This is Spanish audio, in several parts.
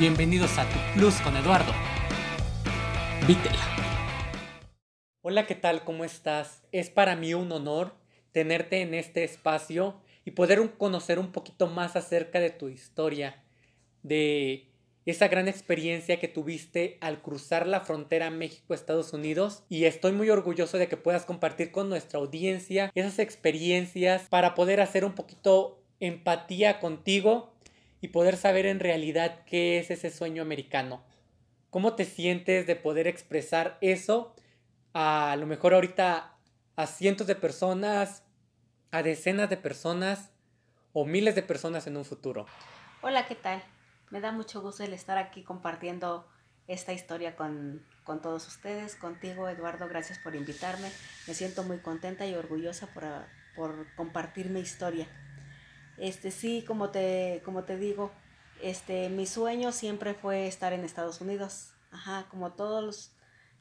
Bienvenidos a Tu Plus con Eduardo. Vítela. Hola, ¿qué tal? ¿Cómo estás? Es para mí un honor tenerte en este espacio y poder conocer un poquito más acerca de tu historia, de esa gran experiencia que tuviste al cruzar la frontera México-Estados Unidos y estoy muy orgulloso de que puedas compartir con nuestra audiencia esas experiencias para poder hacer un poquito empatía contigo y poder saber en realidad qué es ese sueño americano. ¿Cómo te sientes de poder expresar eso a, lo mejor ahorita a cientos de personas, a decenas de personas o miles de personas en un futuro? Hola, ¿qué tal? Me da mucho gusto el estar aquí compartiendo esta historia con, con todos ustedes, contigo Eduardo, gracias por invitarme. Me siento muy contenta y orgullosa por, por compartir mi historia. Este, sí, como te, como te digo, este, mi sueño siempre fue estar en Estados Unidos. Ajá, como todos los,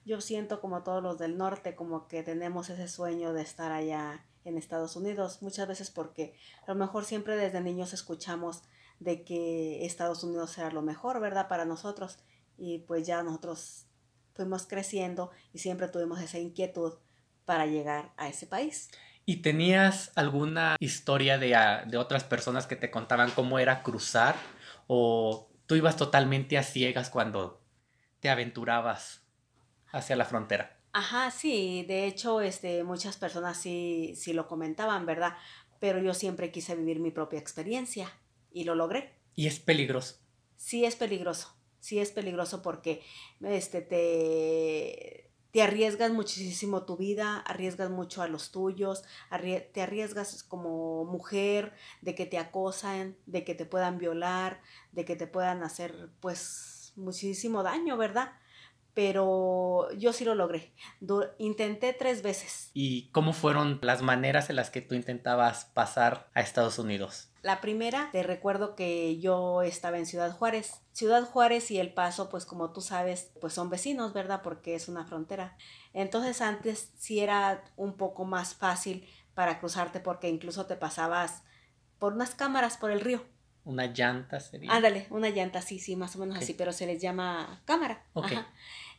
yo siento como todos los del norte, como que tenemos ese sueño de estar allá en Estados Unidos, muchas veces porque a lo mejor siempre desde niños escuchamos de que Estados Unidos era lo mejor, ¿verdad? Para nosotros. Y pues ya nosotros fuimos creciendo y siempre tuvimos esa inquietud para llegar a ese país. ¿Y tenías alguna historia de, ah, de, otras personas que te contaban cómo era cruzar? ¿O tú ibas totalmente a ciegas cuando te aventurabas hacia la frontera? Ajá, sí, de hecho, este, muchas personas sí, sí lo comentaban, ¿verdad? Pero yo siempre quise vivir mi propia experiencia y lo logré. ¿Y es peligroso? Sí es peligroso, sí es peligroso porque este, te, te arriesgas muchísimo tu vida, arriesgas mucho a los tuyos, te arriesgas como mujer de que te acosan, de que te puedan violar, de que te puedan hacer pues muchísimo daño, ¿verdad? Pero yo sí lo logré. intenté tres veces. ¿Y cómo fueron las maneras en las que tú intentabas pasar a Estados Unidos? La primera, te recuerdo que yo estaba en Ciudad Juárez. Ciudad Juárez y El Paso, pues como tú sabes, pues son vecinos, ¿verdad? Porque es una frontera. Entonces antes sí era un poco más fácil para cruzarte porque incluso te pasabas por unas cámaras por el río. Una llanta sería. Ándale, una llanta, sí, sí, más o menos así, pero se les llama cámara.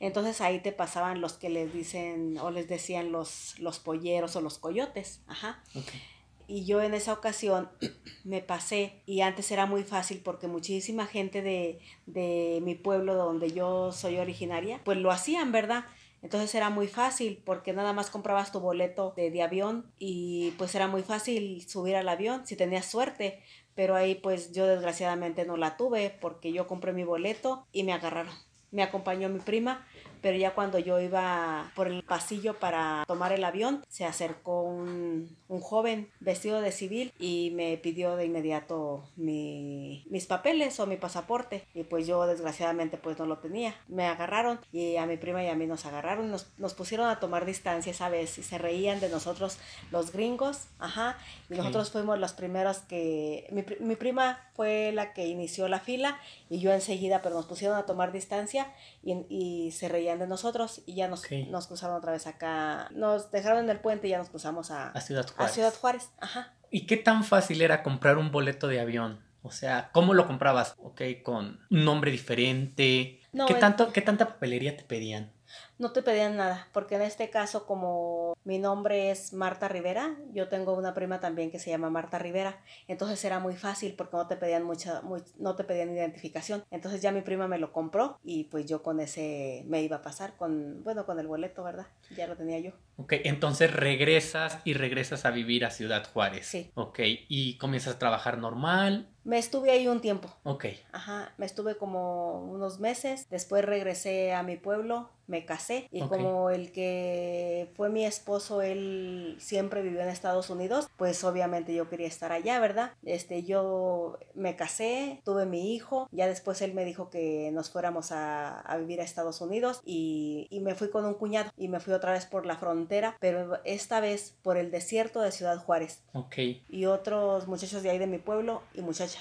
Entonces ahí te pasaban los que les dicen o les decían los, los polleros o los coyotes. Ajá. Okay y yo en esa ocasión me pasé y antes era muy fácil porque muchísima gente de, de, mi pueblo donde yo soy originaria pues lo hacían, ¿verdad? Entonces era muy fácil porque nada más comprabas tu boleto de, de avión y pues era muy fácil subir al avión si tenías suerte. Pero ahí pues yo desgraciadamente no la tuve porque yo compré mi boleto y me agarraron. Me acompañó mi prima pero ya cuando yo iba por el pasillo para tomar el avión, se acercó un, un joven vestido de civil y me pidió de inmediato mi, mis papeles o mi pasaporte y pues yo desgraciadamente pues no lo tenía. Me agarraron y a mi prima y a mí nos agarraron, nos, nos pusieron a tomar distancia, ¿sabes? Y se reían de nosotros los gringos, ajá, y nosotros fuimos los primeros que, mi, mi prima fue la que inició la fila y yo enseguida, pero nos pusieron a tomar distancia y, y se reían de nosotros y ya nos, nos cruzaron otra vez acá. Nos dejaron en el puente y ya nos cruzamos a, a Ciudad Juárez. A Ciudad Juárez, ajá. ¿Y qué tan fácil era comprar un boleto de avión? O sea, ¿cómo lo comprabas? Ok, con un nombre diferente. ¿Qué, tanto, ¿Qué tanta papelería te pedían? No te pedían nada, porque en este caso como mi nombre es Marta Rivera, yo tengo una prima también que se llama Marta Rivera, entonces era muy fácil porque no te pedían mucha, no te pedían identificación, entonces ya mi prima me lo compró y pues yo con ese me iba a pasar con, bueno, con el boleto, ¿verdad? Ya lo tenía yo. Ok, entonces regresas y regresas a vivir a Ciudad Juárez. Sí. Ok, y comienzas a trabajar normal. Me estuve ahí un tiempo. Ok. Ajá, me estuve como unos meses, después regresé a mi pueblo, me casé y como el que fue mi esposo, él siempre vivió en Estados Unidos, pues obviamente yo quería estar allá, ¿verdad? Este, yo me casé, tuve mi hijo, ya después él me dijo que nos fuéramos a, a vivir a Estados Unidos y, y me fui con un cuñado y me fui otra vez por la frontera, pero esta vez por el desierto de Ciudad Juárez. Ok. Y otros muchachos de ahí de mi pueblo y muchachas.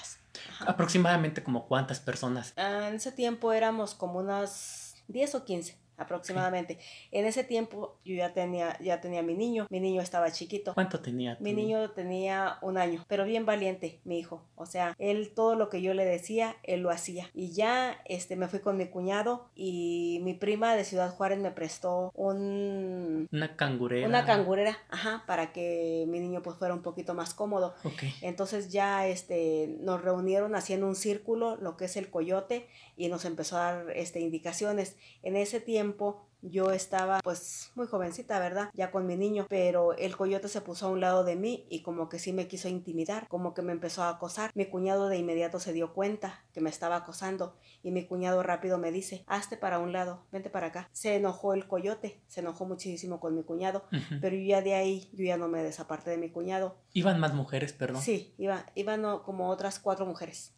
Aproximadamente como cuántas personas. Ah, en ese tiempo éramos como unas 10 o 15. Aproximadamente. En ese tiempo yo ya tenía, ya tenía mi niño, mi niño estaba chiquito. ¿Cuánto tenía? Mi niño tenía un año, pero bien valiente, mi hijo. O sea, él todo lo que yo le decía, él lo hacía. Y ya este, me fui con mi cuñado y mi prima de Ciudad Juárez me prestó un... Una cangurera. Una cangurera, ajá, para que mi niño pues fuera un poquito más cómodo. Okay. Entonces ya este, nos reunieron haciendo un círculo, lo que es el coyote, y nos empezó a dar este, indicaciones. En ese tiempo yo estaba pues muy jovencita, ¿verdad? Ya con mi niño, pero el coyote se puso a un lado de mí y como que sí me quiso intimidar, como que me empezó a acosar. Mi cuñado de inmediato se dio cuenta que me estaba acosando y mi cuñado rápido me dice, hazte para un lado, vente para acá. Se enojó el coyote, se enojó muchísimo con mi cuñado, pero yo ya de ahí, yo ya no me desaparté de mi cuñado. ¿Iban más mujeres, perdón? Sí, iba, iban como otras cuatro mujeres.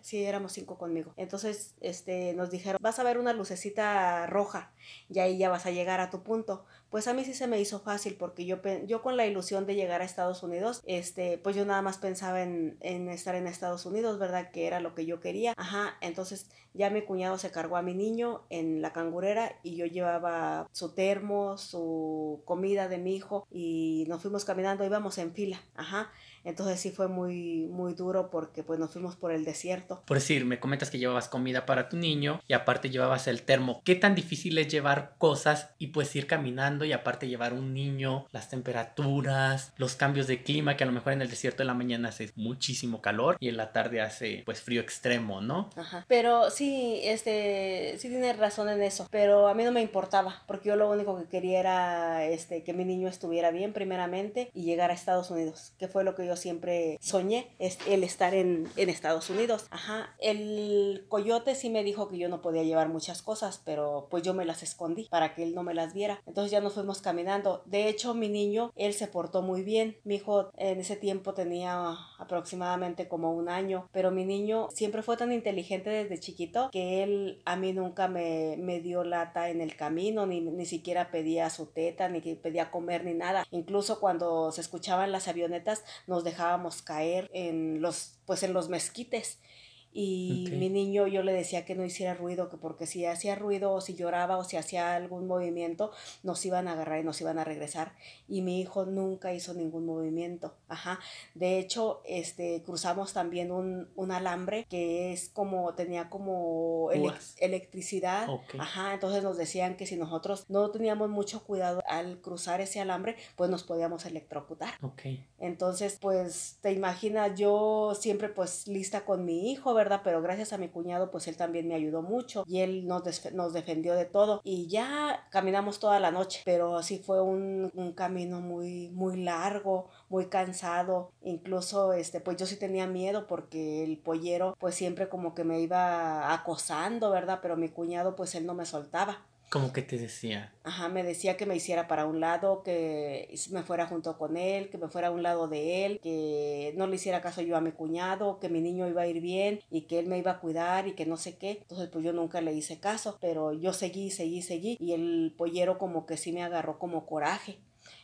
Sí, éramos cinco conmigo. Entonces, este, nos dijeron, vas a ver una lucecita roja y ahí ya vas a llegar a tu punto. Pues a mí sí se me hizo fácil porque yo, yo con la ilusión de llegar a Estados Unidos, este, pues yo nada más pensaba en, en estar en Estados Unidos, ¿verdad? Que era lo que yo quería. Ajá, entonces ya mi cuñado se cargó a mi niño en la cangurera y yo llevaba su termo, su comida de mi hijo y nos fuimos caminando, íbamos en fila. Ajá. Entonces sí fue muy, muy duro porque pues nos fuimos por el desierto. Por decir, me comentas que llevabas comida para tu niño y aparte llevabas el termo. ¿Qué tan difícil es llevar cosas y pues ir caminando y aparte llevar un niño, las temperaturas, los cambios de clima que a lo mejor en el desierto de la mañana hace muchísimo calor y en la tarde hace pues frío extremo, ¿no? Ajá. Pero sí, este, sí tienes razón en eso, pero a mí no me importaba porque yo lo único que quería era este, que mi niño estuviera bien primeramente y llegar a Estados Unidos, que fue lo que yo siempre soñé, es el estar en, en Estados Unidos. Ajá, el coyote sí me dijo que yo no podía llevar muchas cosas, pero pues yo me las escondí para que él no me las viera. Entonces ya nos fuimos caminando. De hecho, mi niño, él se portó muy bien. Mi hijo en ese tiempo tenía aproximadamente como un año, pero mi niño siempre fue tan inteligente desde chiquito que él a mí nunca me, me dio lata en el camino, ni, ni siquiera pedía su teta, ni pedía comer, ni nada. Incluso cuando se escuchaban las avionetas, nos dejábamos caer en los, pues en los mezquites y mi niño yo le decía que no hiciera ruido, que porque si hacía ruido o si lloraba o si hacía algún movimiento, nos iban a agarrar y nos iban a regresar. Y mi hijo nunca hizo ningún movimiento. Ajá. De hecho, este, cruzamos también un, un alambre que es como, tenía como electricidad. Ajá. Entonces nos decían que si nosotros no teníamos mucho cuidado al cruzar ese alambre, pues nos podíamos electrocutar. Entonces, pues te imaginas, yo siempre pues lista con mi hijo, ¿verdad? Pero gracias a mi cuñado, pues él también me ayudó mucho y él nos, nos defendió de todo. Y ya caminamos toda la noche, pero así fue un, un camino muy, muy largo, muy cansado. Incluso, este, pues yo sí tenía miedo porque el pollero, pues siempre como que me iba acosando, ¿verdad? Pero mi cuñado, pues él no me soltaba. ¿Cómo que te decía? Ajá, me decía que me hiciera para un lado, que me fuera junto con él, que me fuera a un lado de él, que no le hiciera caso yo a mi cuñado, que mi niño iba a ir bien y que él me iba a cuidar y que no sé qué. Entonces pues yo nunca le hice caso, pero yo seguí, seguí, seguí y el pollero como que sí me agarró como coraje.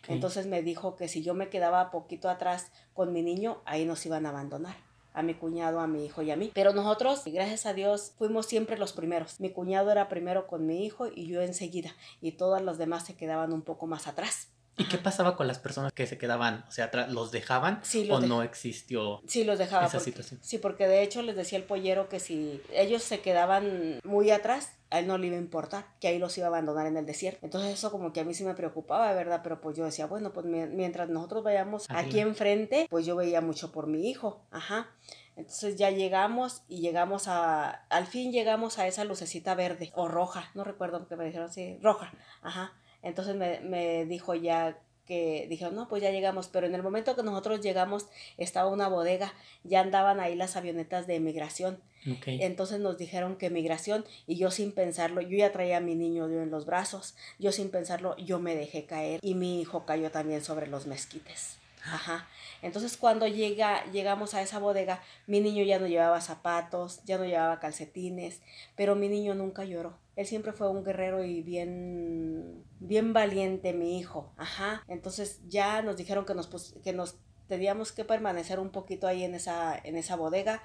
Entonces me dijo que si yo me quedaba poquito atrás con mi niño, ahí nos iban a abandonar a mi cuñado, a mi hijo y a mí. Pero nosotros, gracias a Dios, fuimos siempre los primeros. Mi cuñado era primero con mi hijo y yo enseguida. Y todas las demás se quedaban un poco más atrás. ¿Y qué pasaba con las personas que se quedaban? O sea, ¿los dejaban sí, o no existió sí, los dejaba esa situación? Sí, porque de hecho les decía el pollero que si ellos se quedaban muy atrás, a él no le iba a importar, que ahí los iba a abandonar en el desierto. Entonces eso como que a mí sí me preocupaba, ¿verdad? Pero pues yo decía, bueno, pues mientras nosotros vayamos aquí enfrente, pues yo veía mucho por mi hijo, ajá. Entonces ya llegamos y llegamos a, al fin llegamos a esa lucecita verde o roja, no recuerdo qué me dijeron así, roja, ajá. Entonces me, me dijo ya que dijeron, no, pues ya llegamos, pero en el momento que nosotros llegamos estaba una bodega, ya andaban ahí las avionetas de migración. Entonces nos dijeron que migración y yo sin pensarlo, yo ya traía a mi niño en los brazos, yo sin pensarlo, yo me dejé caer y mi hijo cayó también sobre los mezquites. Ajá. Entonces cuando llega, llegamos a esa bodega, mi niño ya no llevaba zapatos, ya no llevaba calcetines, pero mi niño nunca lloró. Él siempre fue un guerrero y bien, bien valiente, mi hijo. Ajá. Entonces ya nos dijeron que nos, que nos teníamos que permanecer un poquito ahí en esa, en esa bodega,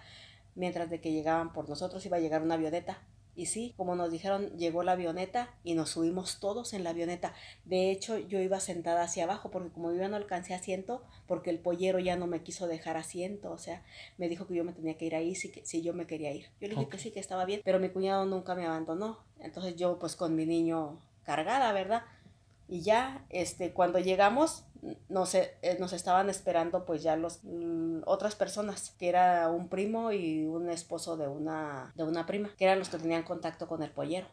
mientras de que llegaban por nosotros iba a llegar una avioneta Y sí, como nos dijeron, llegó la avioneta y nos subimos todos en la avioneta. De hecho, yo iba sentada hacia abajo porque como yo no alcancé asiento, porque el pollero ya no me quiso dejar asiento, o sea, me dijo que yo me tenía que ir ahí si, si yo me quería ir. Yo le dije que sí, que estaba bien, pero mi cuñado nunca me abandonó. Entonces yo pues con mi niño cargada, ¿verdad? Y ya, este, cuando llegamos, nos, eh, nos estaban esperando pues ya los otras personas, que era un primo y un esposo de una, de una prima, que eran los que tenían contacto con el pollero.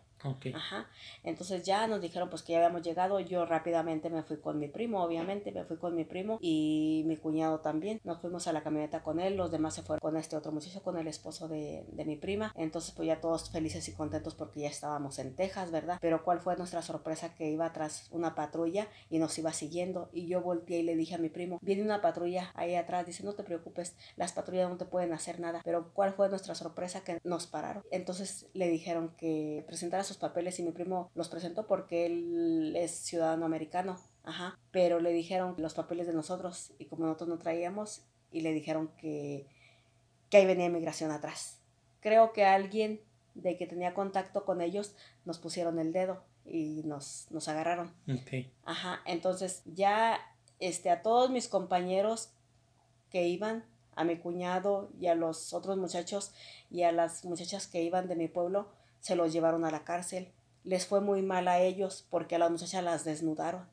Ajá. Entonces ya nos dijeron pues que ya habíamos llegado. Yo rápidamente me fui con mi primo, obviamente, me fui con mi primo y mi cuñado también. Nos fuimos a la camioneta con él, los demás se fueron con este otro muchacho, con el esposo de, de mi prima. Entonces pues ya todos felices y contentos porque ya estábamos en Texas, ¿verdad? Pero cuál fue nuestra sorpresa que iba tras una patrulla y nos iba siguiendo y yo volteé y le dije a mi primo, viene una patrulla ahí atrás, dice no te preocupes, las patrullas no te pueden hacer nada. Pero cuál fue nuestra sorpresa que nos pararon. Entonces le dijeron que presentara sus papeles y mi primo los presentó porque él es ciudadano americano. Ajá. Pero le dijeron los papeles de nosotros y como nosotros no traíamos y le dijeron que, que ahí venía inmigración atrás. Creo que alguien de que tenía contacto con ellos nos pusieron el dedo y nos, nos agarraron. Okay. Ajá. Entonces ya este, a todos mis compañeros que iban, a mi cuñado y a los otros muchachos y a las muchachas que iban de mi pueblo, se los llevaron a la cárcel. Les fue muy mal a ellos porque a las muchachas las desnudaron.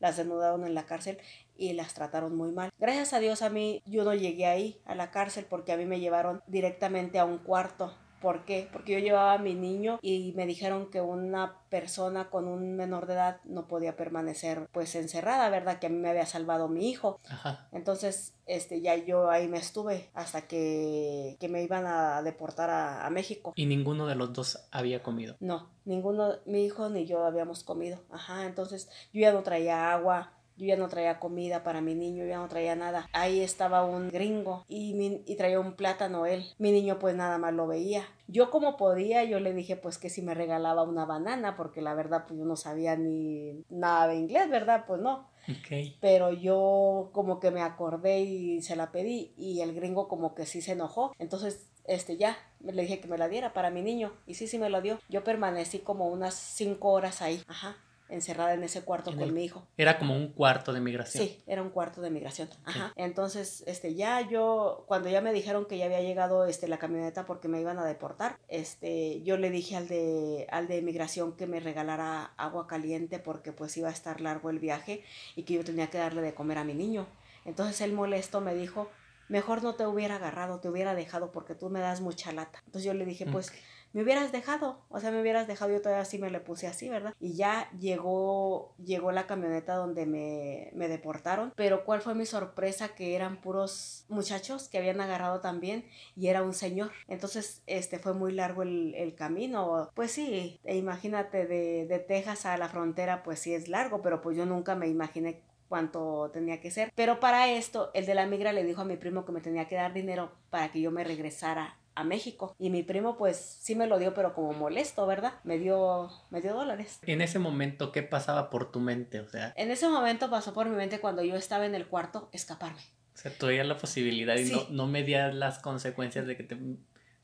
Las desnudaron en la cárcel y las trataron muy mal. Gracias a Dios a mí yo no llegué ahí a la cárcel porque a mí me llevaron directamente a un cuarto ¿Por qué? Porque yo llevaba a mi niño y me dijeron que una persona con un menor de edad no podía permanecer pues encerrada, ¿verdad? Que a mí me había salvado mi hijo. Ajá. Entonces, este, ya yo ahí me estuve hasta que, que me iban a deportar a, a, México. ¿Y ninguno de los dos había comido? No, ninguno, mi hijo ni yo habíamos comido. Ajá, entonces yo ya no traía agua, yo ya no traía comida para mi niño, ya no traía nada. Ahí estaba un gringo y, y traía un plátano él. Mi niño pues nada más lo veía. Yo como podía, yo le dije pues que si me regalaba una banana, porque la verdad pues yo no sabía ni nada de inglés, ¿verdad? Pues no. Okay. Pero yo como que me acordé y se la pedí y el gringo como que sí se enojó. Entonces este ya le dije que me la diera para mi niño y sí sí me lo dio. Yo permanecí como unas cinco horas ahí. Ajá encerrada en ese cuarto con mi hijo. Era como un cuarto de migración. Sí, era un cuarto de migración. Ajá. Entonces, este, ya yo, cuando ya me dijeron que ya había llegado este, la camioneta porque me iban a deportar, este, yo le dije al de, al de migración que me regalara agua caliente porque pues iba a estar largo el viaje y que yo tenía que darle de comer a mi niño. Entonces él molesto me dijo, mejor no te hubiera agarrado, te hubiera dejado porque tú me das mucha lata. Entonces yo le dije, pues me hubieras dejado, o sea, me hubieras dejado, yo todavía así me le puse así, ¿verdad? Y ya llegó, llegó la camioneta donde me, me deportaron, pero ¿cuál fue mi sorpresa? Que eran puros muchachos que habían agarrado también y era un señor. Entonces, este, fue muy largo el, el camino, pues sí, e imagínate de, de Texas a la frontera, pues sí es largo, pero pues yo nunca me imaginé cuánto tenía que ser. Pero para esto, el de la migra le dijo a mi primo que me tenía que dar dinero para que yo me regresara a México. Y mi primo pues sí me lo dio, pero como molesto, ¿verdad? Me dio, me dio dólares. En ese momento, ¿qué pasaba por tu mente? O sea... En ese momento pasó por mi mente cuando yo estaba en el cuarto, escaparme. O sea, tú la posibilidad y no, no medías las consecuencias de que te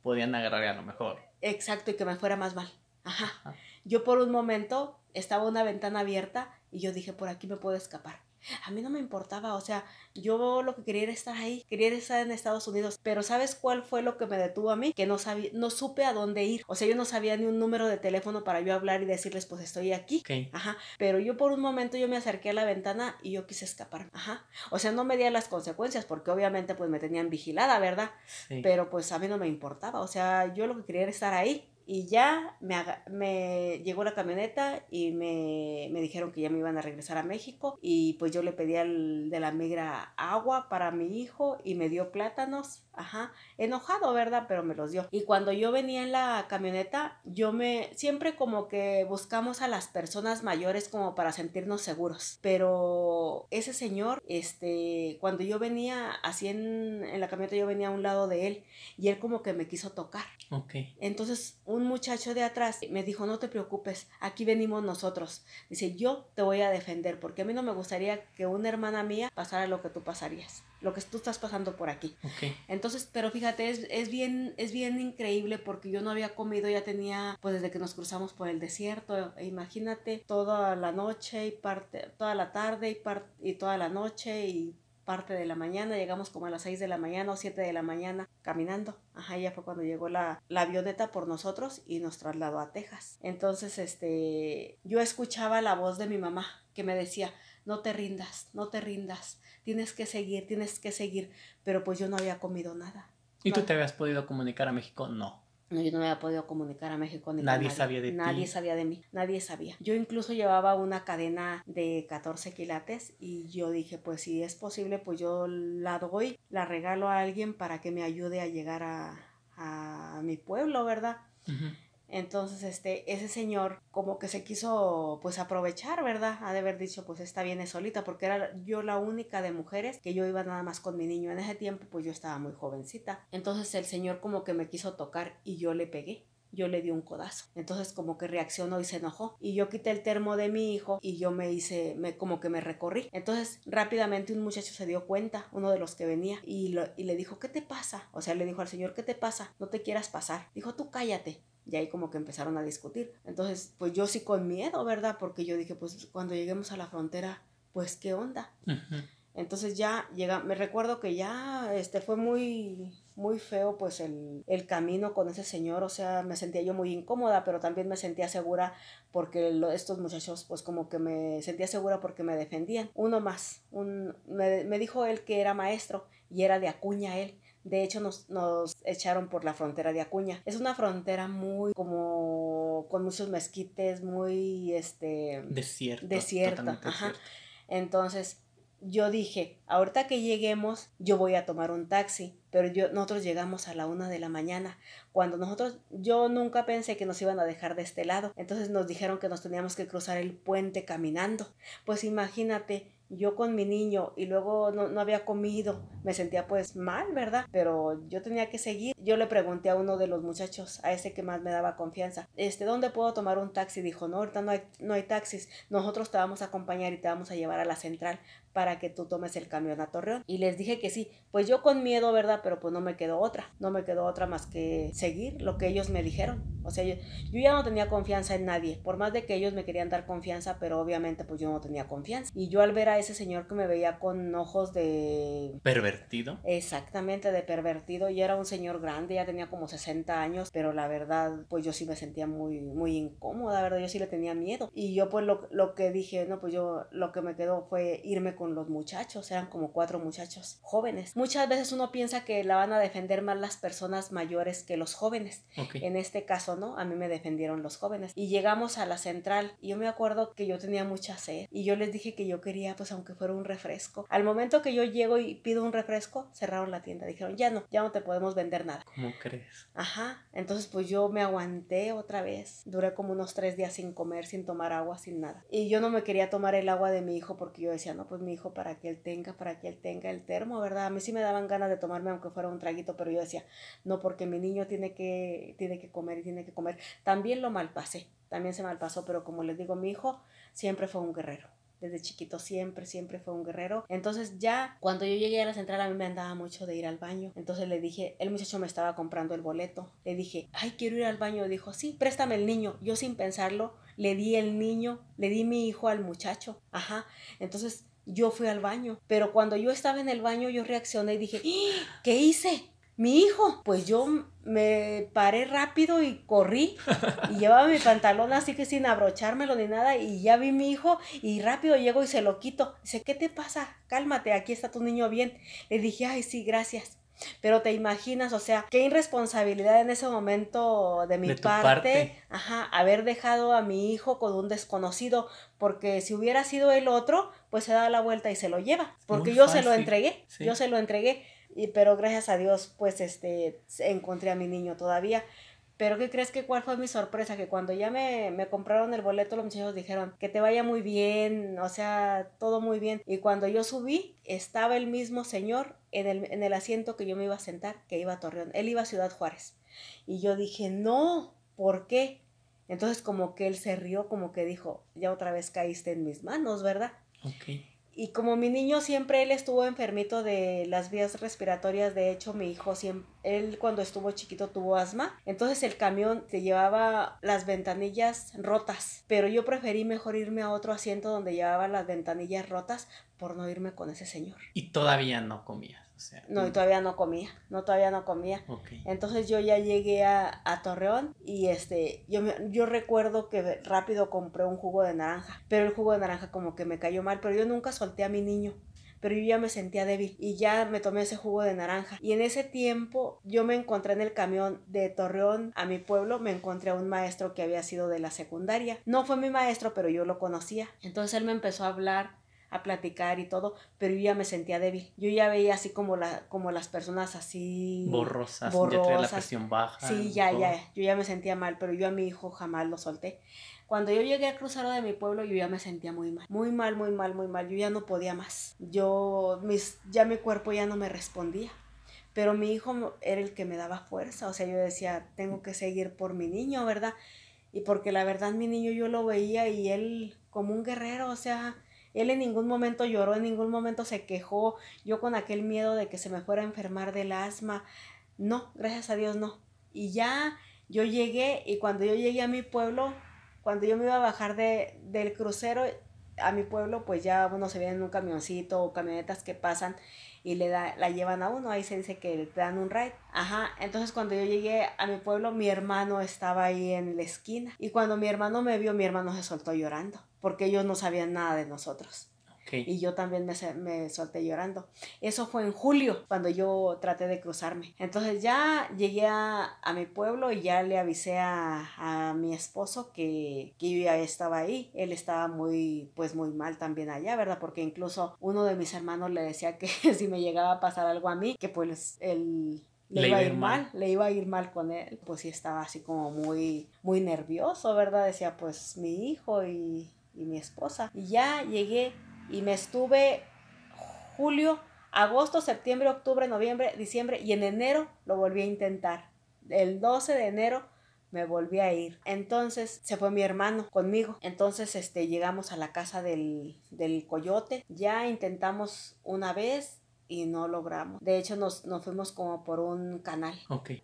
podían agarrar a lo mejor. Exacto, y que me fuera más mal. Ajá. Yo por un momento estaba una ventana abierta y yo dije, por aquí me puedo escapar. A mí no me importaba, o sea, yo lo que quería era estar ahí, quería estar en Estados Unidos, pero ¿sabes cuál fue lo que me detuvo a mí? Que no sabía, no supe a dónde ir, o sea, yo no sabía ni un número de teléfono para yo hablar y decirles, pues estoy aquí, ajá, pero yo por un momento yo me acerqué a la ventana y yo quise escapar, ajá, o sea, no me di las consecuencias porque obviamente pues me tenían vigilada, ¿verdad? Pero pues a mí no me importaba, o sea, yo lo que quería era estar ahí y ya me, me llegó la camioneta y me, me, dijeron que ya me iban a regresar a México. Y pues yo le pedí al de la migra agua para mi hijo y me dio plátanos. Ajá, enojado, ¿verdad? Pero me los dio. Y cuando yo venía en la camioneta, yo me, siempre como que buscamos a las personas mayores como para sentirnos seguros. Pero ese señor, este, cuando yo venía así en, en la camioneta, yo venía a un lado de él y él como que me quiso tocar. Ok. Entonces, un muchacho de atrás me dijo, no te preocupes, aquí venimos nosotros. Dice, yo te voy a defender porque a mí no me gustaría que una hermana mía pasara lo que tú pasarías. lo que tú estás pasando por aquí. Entonces, pero fíjate, es, es, bien, es bien increíble porque yo no había comido, ya tenía, pues desde que nos cruzamos por el desierto, e imagínate toda la noche y parte, toda la tarde y, parte y toda la noche y parte de la mañana, llegamos como a las 6 de la mañana o 7 de la mañana caminando. Ajá, ya fue cuando llegó la, la avioneta por nosotros y nos trasladó a Texas. Entonces, este, yo escuchaba la voz de mi mamá que me decía, no te rindas, no te rindas, tienes que seguir, tienes que seguir, pero pues yo no había comido nada. ¿Y tú te habías podido comunicar a México? No. No, yo no me había podido comunicar a México ni nadie, nadie sabía de ti. Nadie sabía de mí, nadie sabía. Yo incluso llevaba una cadena de 14 quilates y yo dije, pues si es posible, pues yo la doy, la regalo a alguien para que me ayude a llegar a, a mi pueblo, ¿verdad? Entonces, este, ese señor como que se quiso pues aprovechar, ¿verdad? Ha de haber dicho, pues esta viene solita, porque era yo la única de mujeres que yo iba nada más con mi niño. En ese tiempo, pues yo estaba muy jovencita. Entonces el señor como que me quiso tocar y yo le pegué yo le di un codazo. Entonces como que reaccionó y se enojó. Y yo quité el termo de mi hijo y yo me hice, me, como que me recorrí. Entonces rápidamente un muchacho se dio cuenta, uno de los que venía, y, y le dijo, ¿qué te pasa? O sea, le dijo al señor, ¿qué te pasa? No te quieras pasar. Dijo, tú cállate. Y ahí como que empezaron a discutir. Entonces, pues yo sí con miedo, ¿verdad? Porque yo dije, pues cuando lleguemos a la frontera, pues qué onda. Entonces ya llega, me recuerdo que ya este fue muy muy feo pues el, el, camino con ese señor, o sea, me sentía yo muy incómoda, pero también me sentía segura porque estos muchachos pues como que me sentía segura porque me defendían. Uno más, un, me, me dijo él que era maestro y era de Acuña él. De hecho, nos, nos echaron por la frontera de Acuña. Es una frontera muy como con muchos mezquites, muy este desierto. Desierta. Ajá. Entonces, yo dije, ahorita que lleguemos, yo voy a tomar un taxi, pero yo, nosotros llegamos a la una de la mañana. Cuando nosotros, yo nunca pensé que nos iban a dejar de este lado. Entonces nos dijeron que nos teníamos que cruzar el puente caminando. Pues imagínate, yo con mi niño y luego no, no, había comido, me sentía pues mal, ¿verdad? Pero yo tenía que seguir. Yo le pregunté a uno de los muchachos, a ese que más me daba confianza, este, ¿dónde puedo tomar un taxi? Dijo, no, ahorita no hay, no hay taxis, nosotros te vamos a acompañar y te vamos a llevar a la central para que tú tomes el camión a Torreón. Y les dije que sí, pues yo con miedo, ¿verdad? Pero pues no me quedó otra, no me quedó otra más que seguir lo que ellos me dijeron. O sea, yo, yo ya no tenía confianza en nadie, por más de que ellos me querían dar confianza, pero obviamente pues yo no tenía confianza. Y yo al ver a ese señor que me veía con ojos de... Pervertido. Exactamente, de pervertido. Y era un señor grande, ya tenía como 60 años, pero la verdad, pues yo sí me sentía muy, muy incómoda, ¿verdad? Yo sí le tenía miedo. Y yo pues lo, lo que dije, no, pues yo lo que me quedó fue irme con los muchachos, eran como cuatro muchachos jóvenes. Muchas veces uno piensa que la van a defender más las personas mayores que los jóvenes. En este caso, ¿no? A mí me defendieron los jóvenes. Y llegamos a la central y yo me acuerdo que yo tenía mucha sed y yo les dije que yo quería, pues aunque fuera un refresco. Al momento que yo llego y pido un refresco, cerraron la tienda. Dijeron, ya no, ya no te podemos vender nada. ¿Cómo crees? Ajá. Entonces, pues yo me aguanté otra vez. Duré como unos tres días sin comer, sin tomar agua, sin nada. Y yo no me quería tomar el agua de mi hijo porque yo decía, no, pues mi hijo para que él tenga, para que él tenga el termo, ¿verdad? A mí sí me daban ganas de tomarme aunque fuera un traguito, pero yo decía, no, porque mi niño tiene que, tiene que comer y tiene que comer. También lo malpasé, también se malpasó, pero como les digo, mi hijo siempre fue un guerrero desde chiquito siempre, siempre fue un guerrero. Entonces ya cuando yo llegué a la central a mí me andaba mucho de ir al baño. Entonces le dije, el muchacho me estaba comprando el boleto. Le dije, ay, quiero ir al baño. Dijo, sí, préstame el niño. Yo sin pensarlo, le di el niño, le di mi hijo al muchacho. Ajá. Entonces yo fui al baño. Pero cuando yo estaba en el baño yo reaccioné y dije, ¡Ah! ¿qué hice? Mi hijo, pues yo me paré rápido y corrí y llevaba mi pantalón así que sin abrochármelo ni nada y ya vi mi hijo y rápido llego y se lo quito. Dice, ¿qué te pasa? Cálmate, aquí está tu niño bien. Le dije, ay, sí, gracias. Pero te imaginas, o sea, qué irresponsabilidad en ese momento de mi parte, ajá, haber dejado a mi hijo con un desconocido, porque si hubiera sido el otro, pues se da la vuelta y se lo lleva, porque yo se lo entregué, yo se lo entregué y, pero gracias a Dios, pues, este, encontré a mi niño todavía. Pero ¿qué crees que cuál fue mi sorpresa? Que cuando ya me, me, compraron el boleto, los muchachos dijeron que te vaya muy bien, o sea, todo muy bien. Y cuando yo subí, estaba el mismo señor en el, en el asiento que yo me iba a sentar, que iba a Torreón. Él iba a Ciudad Juárez. Y yo dije, no, ¿por qué? Entonces como que él se rió, como que dijo, ya otra vez caíste en mis manos, ¿verdad? Ok. y como mi niño siempre, él estuvo enfermito de las vías respiratorias, de hecho mi hijo siempre, él cuando estuvo chiquito tuvo asma, entonces el camión te llevaba las ventanillas rotas, pero yo preferí mejor irme a otro asiento donde llevaba las ventanillas rotas por no irme con ese señor. Y todavía no comías. No, y todavía no comía, no, todavía no comía. Entonces yo ya llegué a, a, Torreón y este, yo, yo recuerdo que rápido compré un jugo de naranja, pero el jugo de naranja como que me cayó mal, pero yo nunca solté a mi niño pero yo ya me sentía débil y ya me tomé ese jugo de naranja. Y en ese tiempo yo me encontré en el camión de Torreón a mi pueblo, me encontré a un maestro que había sido de la secundaria. No fue mi maestro, pero yo lo conocía. Entonces él me empezó a hablar a platicar y todo, pero yo ya me sentía débil. Yo ya veía así como, la, como las personas así... Borrosas, borrosas. la presión baja. Sí, ya, ya, yo ya me sentía mal, pero yo a mi hijo jamás lo solté. Cuando yo llegué a cruzar de mi pueblo, yo ya me sentía muy mal, muy mal, muy mal, muy mal. Yo ya no podía más. Yo, mis, ya mi cuerpo ya no me respondía. Pero mi hijo era el que me daba fuerza. O sea, yo decía, tengo que seguir por mi niño, ¿verdad? Y porque la verdad mi niño yo lo veía y él como un guerrero, o sea, él en ningún momento lloró, en ningún momento se quejó, yo con aquel miedo de que se me fuera a enfermar del asma. No, gracias a Dios no. Y ya yo llegué y cuando yo llegué a mi pueblo, cuando yo me iba a bajar de, del crucero a mi pueblo, pues ya uno se ve en un camioncito o camionetas que pasan y le da, la llevan a uno, ahí se dice que le dan un ride. Ajá, entonces cuando yo llegué a mi pueblo, mi hermano estaba ahí en la esquina y cuando mi hermano me vio, mi hermano se soltó llorando porque ellos no sabían nada de nosotros. Y yo también me, me, solté llorando. Eso fue en julio, cuando yo traté de cruzarme. Entonces ya llegué a, a mi pueblo y ya le avisé a, a mi esposo que, que, yo ya estaba ahí. Él estaba muy, pues muy mal también allá, ¿verdad? Porque incluso uno de mis hermanos le decía que si me llegaba a pasar algo a mí, que pues él le, iba a ir mal, le iba a ir mal con él. Pues sí estaba así como muy, muy nervioso, ¿verdad? Decía, pues mi hijo y y mi esposa. Y ya llegué y me estuve julio, agosto, septiembre, octubre, noviembre, diciembre y en enero lo volví a intentar. El 12 de enero me volví a ir. Entonces se fue mi hermano conmigo. Entonces este, llegamos a la casa del, del coyote. Ya intentamos una vez y no logramos. De hecho, nos, nos fuimos como por un canal.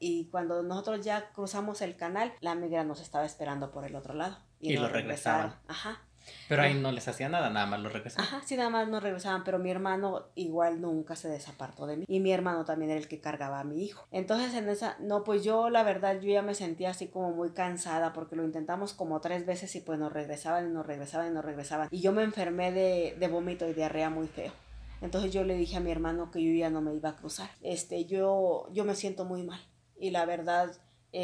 Y cuando nosotros ya cruzamos el canal, la migra nos estaba esperando por el otro lado. Y, lo regresaron. Ajá. Pero ahí no les hacía nada, nada más lo regresaban. Ajá, sí, nada más no regresaban, pero mi hermano igual nunca se desapartó de mí. Y mi hermano también era el que cargaba a mi hijo. Entonces en esa, no, pues yo la verdad, yo ya me sentía así como muy cansada porque lo intentamos como tres veces y pues nos regresaban y nos regresaban y nos regresaban. Y yo me enfermé de, de vómito y diarrea muy feo. Entonces yo le dije a mi hermano que yo ya no me iba a cruzar. Este, yo, yo me siento muy mal. Y la verdad,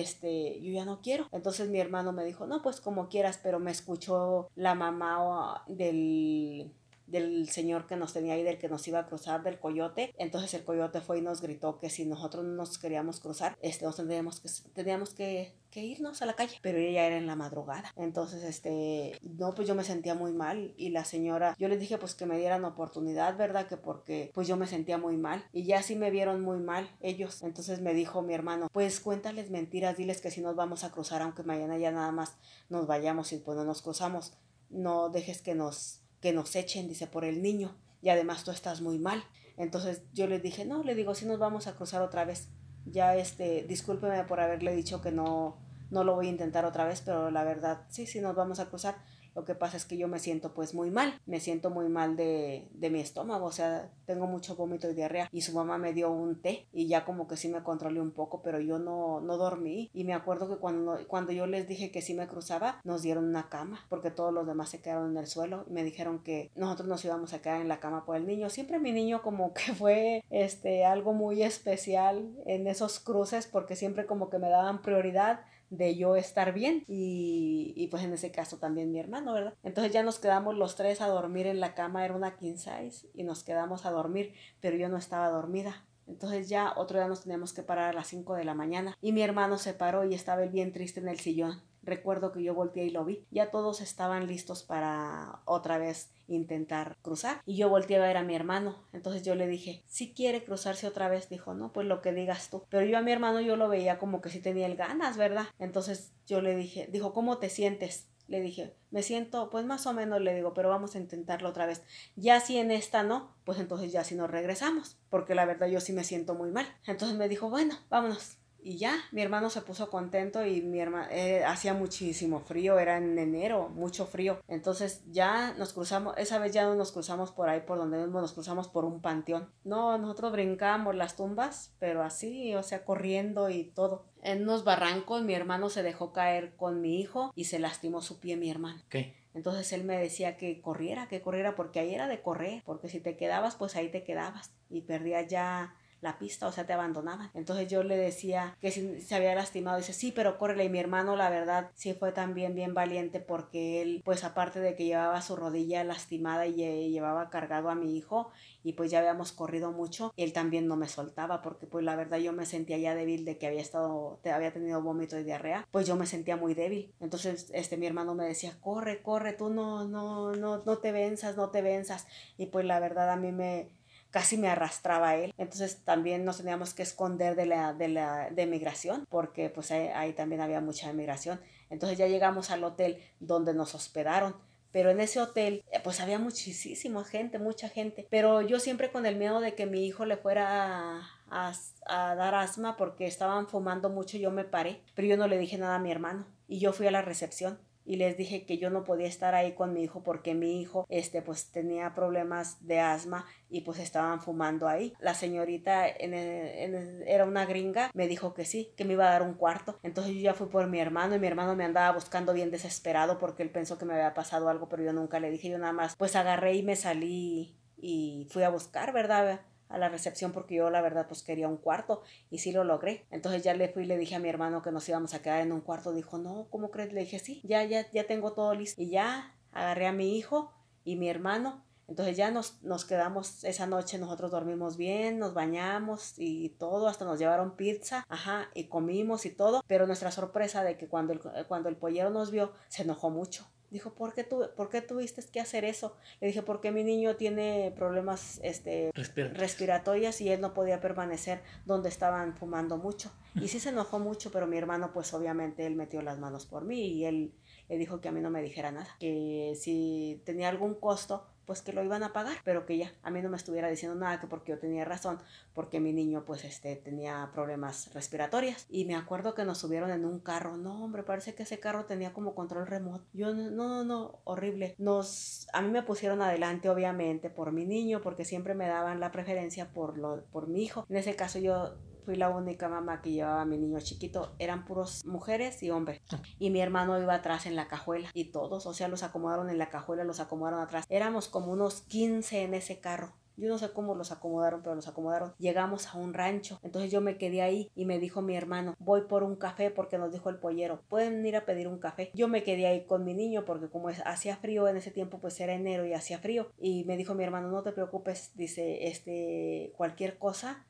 este, yo ya no quiero. Entonces mi hermano me dijo, no, pues como quieras, pero me escuchó la mamá del del señor que nos tenía ahí, del que nos iba a cruzar, del coyote. Entonces el coyote fue y nos gritó que si nosotros no nos queríamos cruzar, este, nos tendríamos que, teníamos que, que irnos a la calle. Pero ella era en la madrugada. Entonces, este, no, pues yo me sentía muy mal y la señora, yo les dije pues que me dieran oportunidad, ¿verdad? Que porque pues yo me sentía muy mal y ya sí me vieron muy mal ellos. Entonces me dijo mi hermano, pues cuéntales mentiras, diles que si nos vamos a cruzar, aunque mañana ya nada más nos vayamos y pues no nos cruzamos, no dejes que nos que nos echen, dice, por el niño. Y además tú estás muy mal. Entonces yo le dije, no, le digo, si nos vamos a cruzar otra vez. Ya, este, discúlpeme por haberle dicho que no, no lo voy a intentar otra vez, pero la verdad, sí, sí nos vamos a cruzar. Lo que pasa es que yo me siento pues muy mal, me siento muy mal de, de mi estómago, o sea, tengo mucho vómito y diarrea. Y su mamá me dio un té y ya como que sí me controlé un poco, pero yo no, no dormí. Y me acuerdo que cuando, cuando yo les dije que sí me cruzaba, nos dieron una cama, porque todos los demás se quedaron en el suelo y me dijeron que nosotros nos íbamos a quedar en la cama por el niño. Siempre mi niño como que fue este, algo muy especial en esos cruces porque siempre como que me daban prioridad de yo estar bien y, y, pues en ese caso también mi hermano, ¿verdad? Entonces ya nos quedamos los tres a dormir en la cama, era una king size y nos quedamos a dormir, pero yo no estaba dormida. Entonces ya otro día nos teníamos que parar a las 5 de la mañana y mi hermano se paró y estaba él bien triste en el sillón. Recuerdo que yo volteé y lo vi. Ya todos estaban listos para otra vez intentar cruzar. Y yo volteé a ver a mi hermano. Entonces yo le dije, si quiere cruzarse otra vez. Dijo, no, pues lo que digas tú. Pero yo a mi hermano yo lo veía como que sí tenía el ganas, ¿verdad? Entonces yo le dije, dijo, ¿cómo te sientes? Le dije, me siento, pues más o menos le digo, pero vamos a intentarlo otra vez. Ya si en esta no, pues entonces ya si nos regresamos, porque la verdad yo sí me siento muy mal. Entonces me dijo, bueno, vámonos. Y ya, mi hermano se puso contento y mi hermano, eh, hacía muchísimo frío, era en enero, mucho frío. Entonces ya nos cruzamos, esa vez ya no nos cruzamos por ahí, por donde mismo nos cruzamos por un panteón. No, nosotros brincamos las tumbas, pero así, o sea, corriendo y todo. En unos barrancos mi hermano se dejó caer con mi hijo y se lastimó su pie mi hermano. ¿Qué? Entonces él me decía que corriera, que corriera, porque ahí era de correr, porque si te quedabas, pues ahí te quedabas y perdías ya la pista, o sea, te abandonaban. Entonces yo le decía que si se había lastimado, dice, sí, pero córrele. Y mi hermano, la verdad, sí fue también bien valiente porque él, pues aparte de que llevaba su rodilla lastimada y llevaba cargado a mi hijo, y pues ya habíamos corrido mucho, él también no me soltaba porque pues la verdad yo me sentía ya débil de que había estado, te había tenido vómito y diarrea, pues yo me sentía muy débil. Entonces, este, mi hermano me decía, corre, corre, tú no, no, no, no te venzas, no te venzas. Y pues la verdad a mí me, casi me arrastraba a él. Entonces también nos teníamos que esconder de la, de la de migración, porque pues ahí, también había mucha emigración. Entonces ya llegamos al hotel donde nos hospedaron. Pero en ese hotel, eh, pues había muchísima gente, mucha gente. Pero yo siempre con el miedo de que mi hijo le fuera a, a, dar asma porque estaban fumando mucho, yo me paré. Pero yo no le dije nada a mi hermano. Y yo fui a la recepción y les dije que yo no podía estar ahí con mi hijo porque mi hijo este pues tenía problemas de asma y pues estaban fumando ahí. La señorita en era una gringa, me dijo que sí, que me iba a dar un cuarto. Entonces yo ya fui por mi hermano y mi hermano me andaba buscando bien desesperado porque él pensó que me había pasado algo, pero yo nunca le dije, yo nada más pues agarré y me salí y fui a buscar, ¿verdad? A la recepción porque yo la verdad pues quería un cuarto y sí lo logré. Entonces ya le fui y le dije a mi hermano que nos íbamos a quedar en un cuarto. Dijo, no, ¿cómo crees? Le dije, sí, ya, ya, ya tengo todo listo. Y ya agarré a mi hijo y mi hermano. Entonces ya nos, nos quedamos esa noche, nosotros dormimos bien, nos bañamos y todo, hasta nos llevaron pizza, ajá, y comimos y todo, pero nuestra sorpresa de que cuando el, cuando el pollero nos vio, se enojó mucho Dijo, ¿por qué, tú, ¿por qué tuviste que hacer eso? Le dije, porque mi niño tiene problemas este, respiratorios y él no podía permanecer donde estaban fumando mucho. Y sí se enojó mucho, pero mi hermano, pues obviamente él metió las manos por mí y él le dijo que a mí no me dijera nada. Que si tenía algún costo, pues que lo iban a pagar, pero que ya a mí no me estuviera diciendo nada que porque yo tenía razón, porque mi niño pues este tenía problemas respiratorios y me acuerdo que nos subieron en un carro, no hombre, parece que ese carro tenía como control remoto. Yo no, no, no, horrible. Nos a mí me pusieron adelante obviamente por mi niño porque siempre me daban la preferencia por lo por mi hijo. En ese caso yo fui la única mamá que llevaba a mi niño chiquito. Eran puros mujeres y hombres. Y mi hermano iba atrás en la cajuela. Y todos, o sea, los acomodaron en la cajuela, los acomodaron atrás. Éramos como unos 15 en ese carro. Yo no sé cómo los acomodaron, pero los acomodaron. Llegamos a un rancho. Entonces yo me quedé ahí y me dijo mi hermano, voy por un café porque nos dijo el pollero, pueden ir a pedir un café. Yo me quedé ahí con mi niño porque como hacía frío en ese tiempo, pues era enero y hacía frío. Y me dijo mi hermano, no te preocupes, dice, este, cualquier cosa,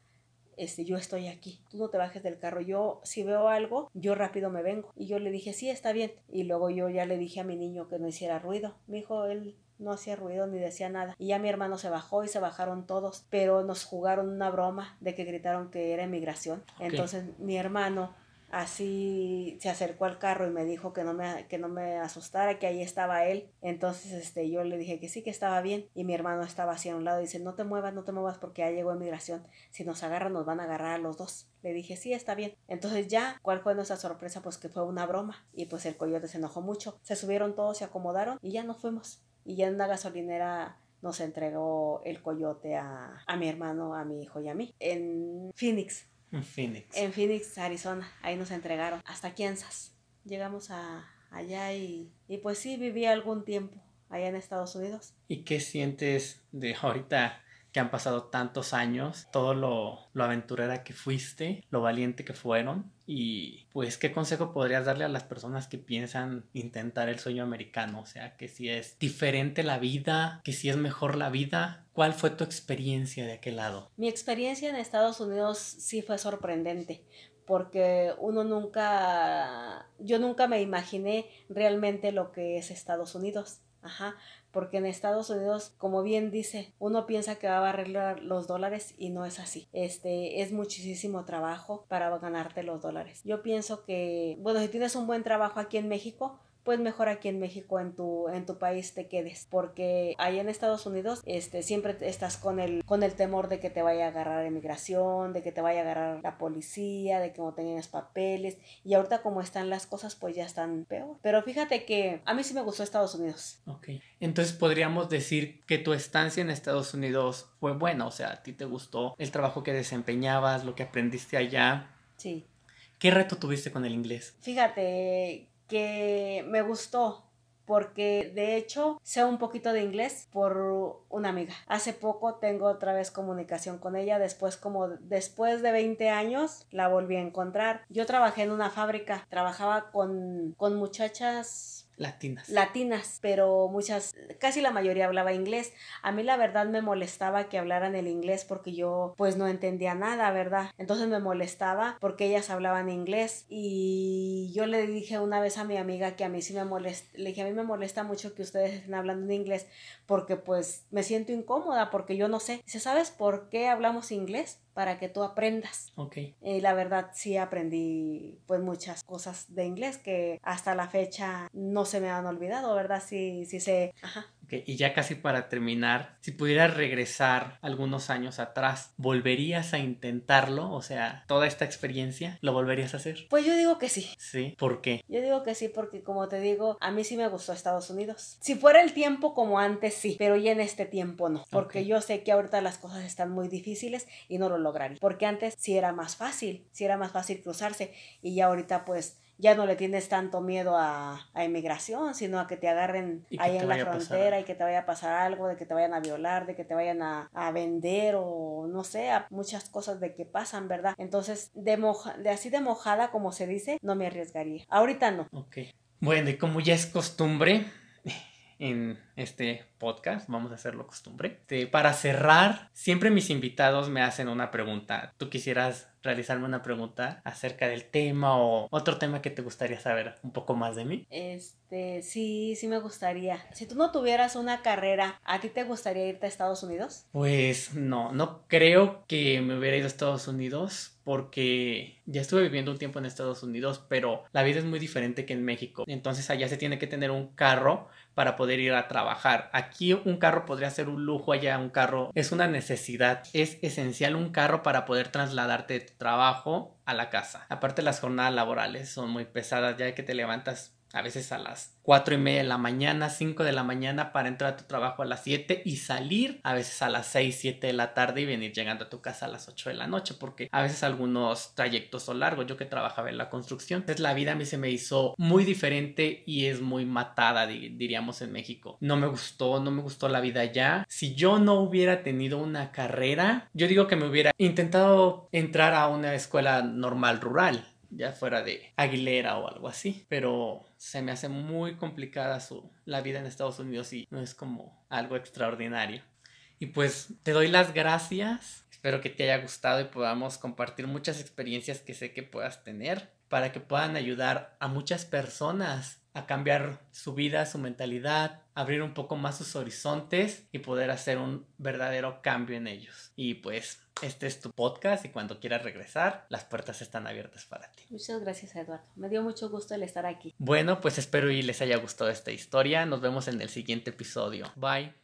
este, yo estoy aquí, tú no te bajes del carro, yo si veo algo, yo rápido me vengo. Y yo le dije, sí, está bien. Y luego yo ya le dije a mi niño que no hiciera ruido. Mi hijo, él no hacía ruido ni decía nada. Y ya mi hermano se bajó y se bajaron todos, pero nos jugaron una broma de que gritaron que era inmigración. Entonces mi hermano así se acercó al carro y me dijo que no me, que no me asustara, que ahí estaba él. Entonces este, yo le dije que sí, que estaba bien. Y mi hermano estaba así a un lado y dice, no te muevas, no te muevas porque ya llegó inmigración. Si nos agarran, nos van a agarrar a los dos. Le dije, sí, está bien. Entonces ya, ¿cuál fue nuestra sorpresa? Pues que fue una broma. Y pues el coyote se enojó mucho. Se subieron todos, se acomodaron y ya nos fuimos. Y ya en una gasolinera nos entregó el coyote a, a mi hermano, a mi hijo y a mí. En Phoenix, en Phoenix. En Phoenix, Arizona. Ahí nos entregaron. Hasta Kansas. Llegamos a, allá y, y pues sí, viví algún tiempo allá en Estados Unidos. ¿Y qué sientes de ahorita que han pasado tantos años, todo lo, lo, aventurera que fuiste, lo valiente que fueron y pues qué consejo podrías darle a las personas que piensan intentar el sueño americano, o sea, que si es diferente la vida, que si es mejor la vida, ¿cuál fue tu experiencia de aquel lado? Mi experiencia en Estados Unidos sí fue sorprendente porque uno nunca, yo nunca me imaginé realmente lo que es Estados Unidos. Ajá, porque en Estados Unidos, como bien dice, uno piensa que va a arreglar los dólares y no es así. Este es muchísimo trabajo para ganarte los dólares. Yo pienso que, bueno, si tienes un buen trabajo aquí en México, pues mejor aquí en México, en tu, en tu país te quedes. Porque ahí en Estados Unidos, este, siempre estás con el, con el temor de que te vaya a agarrar inmigración, de que te vaya a agarrar la policía, de que no tengas papeles. Y ahorita como están las cosas, pues ya están peor. Pero fíjate que a mí sí me gustó Estados Unidos. Ok. Entonces podríamos decir que tu estancia en Estados Unidos fue buena. O sea, a ti te gustó el trabajo que desempeñabas, lo que aprendiste allá. Sí. ¿Qué reto tuviste con el inglés? Fíjate que me gustó porque de hecho sé un poquito de inglés por una amiga. Hace poco tengo otra vez comunicación con ella, después como después de 20 años la volví a encontrar. Yo trabajé en una fábrica, trabajaba con, con muchachas Latinas. Latinas, pero muchas, casi la mayoría hablaba inglés. A mí la verdad me molestaba que hablaran el inglés porque yo pues no entendía nada, ¿verdad? Entonces me molestaba porque ellas hablaban inglés y yo le dije una vez a mi amiga que a mí sí me molesta, le dije a mí me molesta mucho que ustedes estén hablando en inglés porque pues me siento incómoda porque yo no sé. Dice, ¿sabes por qué hablamos inglés? Para que tú aprendas. Ok. Y la verdad sí aprendí pues muchas cosas de inglés que hasta la fecha no se me han olvidado, ¿verdad? Sí, sí sé. Ajá. Y ya casi para terminar, si pudieras regresar algunos años atrás, ¿volverías a intentarlo? O sea, toda esta experiencia, ¿lo volverías a hacer? Pues yo digo que sí. Sí, ¿por qué? Yo digo que sí porque como te digo, a mí sí me gustó Estados Unidos. Si fuera el tiempo como antes, sí, pero ya en este tiempo no, porque yo sé que ahorita las cosas están muy difíciles y no lo lograría. Porque antes sí era más fácil, sí era más fácil cruzarse y ya ahorita pues ya no le tienes tanto miedo a, a inmigración, sino a que te agarren ahí en la frontera y que te vaya a pasar algo, de que te vayan a violar, de que te vayan a, a vender o no sé, a muchas cosas de que pasan, ¿verdad? Entonces, de, moja, de así de mojada, como se dice, no me arriesgaría. Ahorita no. Ok. Bueno, y como ya es costumbre en este podcast, vamos a hacerlo costumbre. para cerrar, siempre mis invitados me hacen una pregunta. ¿Tú quisieras realizarme una pregunta acerca del tema o otro tema que te gustaría saber un poco más de mí? Este, sí, sí me gustaría. Si tú no tuvieras una carrera, ¿a ti te gustaría irte a Estados Unidos? Pues no, no creo que me hubiera ido a Estados Unidos porque ya estuve viviendo un tiempo en Estados Unidos, pero la vida es muy diferente que en México. Entonces allá se tiene que tener un carro para poder ir a trabajar. Aquí un carro podría ser un lujo, allá un carro es una necesidad. Es esencial un carro para poder trasladarte de tu trabajo a la casa. Aparte las jornadas laborales son muy pesadas ya que te levantas a veces a las 4 y media de la mañana, 5 de la mañana para entrar a tu trabajo a las 7 y salir a veces a las 6, 7 de la tarde y venir llegando a tu casa a las 8 de la noche porque a veces algunos trayectos son largos, yo que trabajaba en la construcción, entonces la vida a mí se me hizo muy diferente y es muy matada diríamos en México. No me gustó, no me gustó la vida allá. Si yo no hubiera tenido una carrera, yo digo que me hubiera intentado entrar a una escuela normal rural ya fuera de Aguilera o algo así, pero se me hace muy complicada su, la vida en Estados Unidos y no es como algo extraordinario. Y pues te doy las gracias, espero que te haya gustado y podamos compartir muchas experiencias que sé que puedas tener para que puedan ayudar a muchas personas a cambiar su vida, su mentalidad, abrir un poco más sus horizontes y poder hacer un verdadero cambio en ellos. Y pues este es tu podcast y cuando quieras regresar, las puertas están abiertas para ti. Muchas gracias, Eduardo. Me dio mucho gusto el estar aquí. Bueno, pues espero y les haya gustado esta historia. Nos vemos en el siguiente episodio. Bye.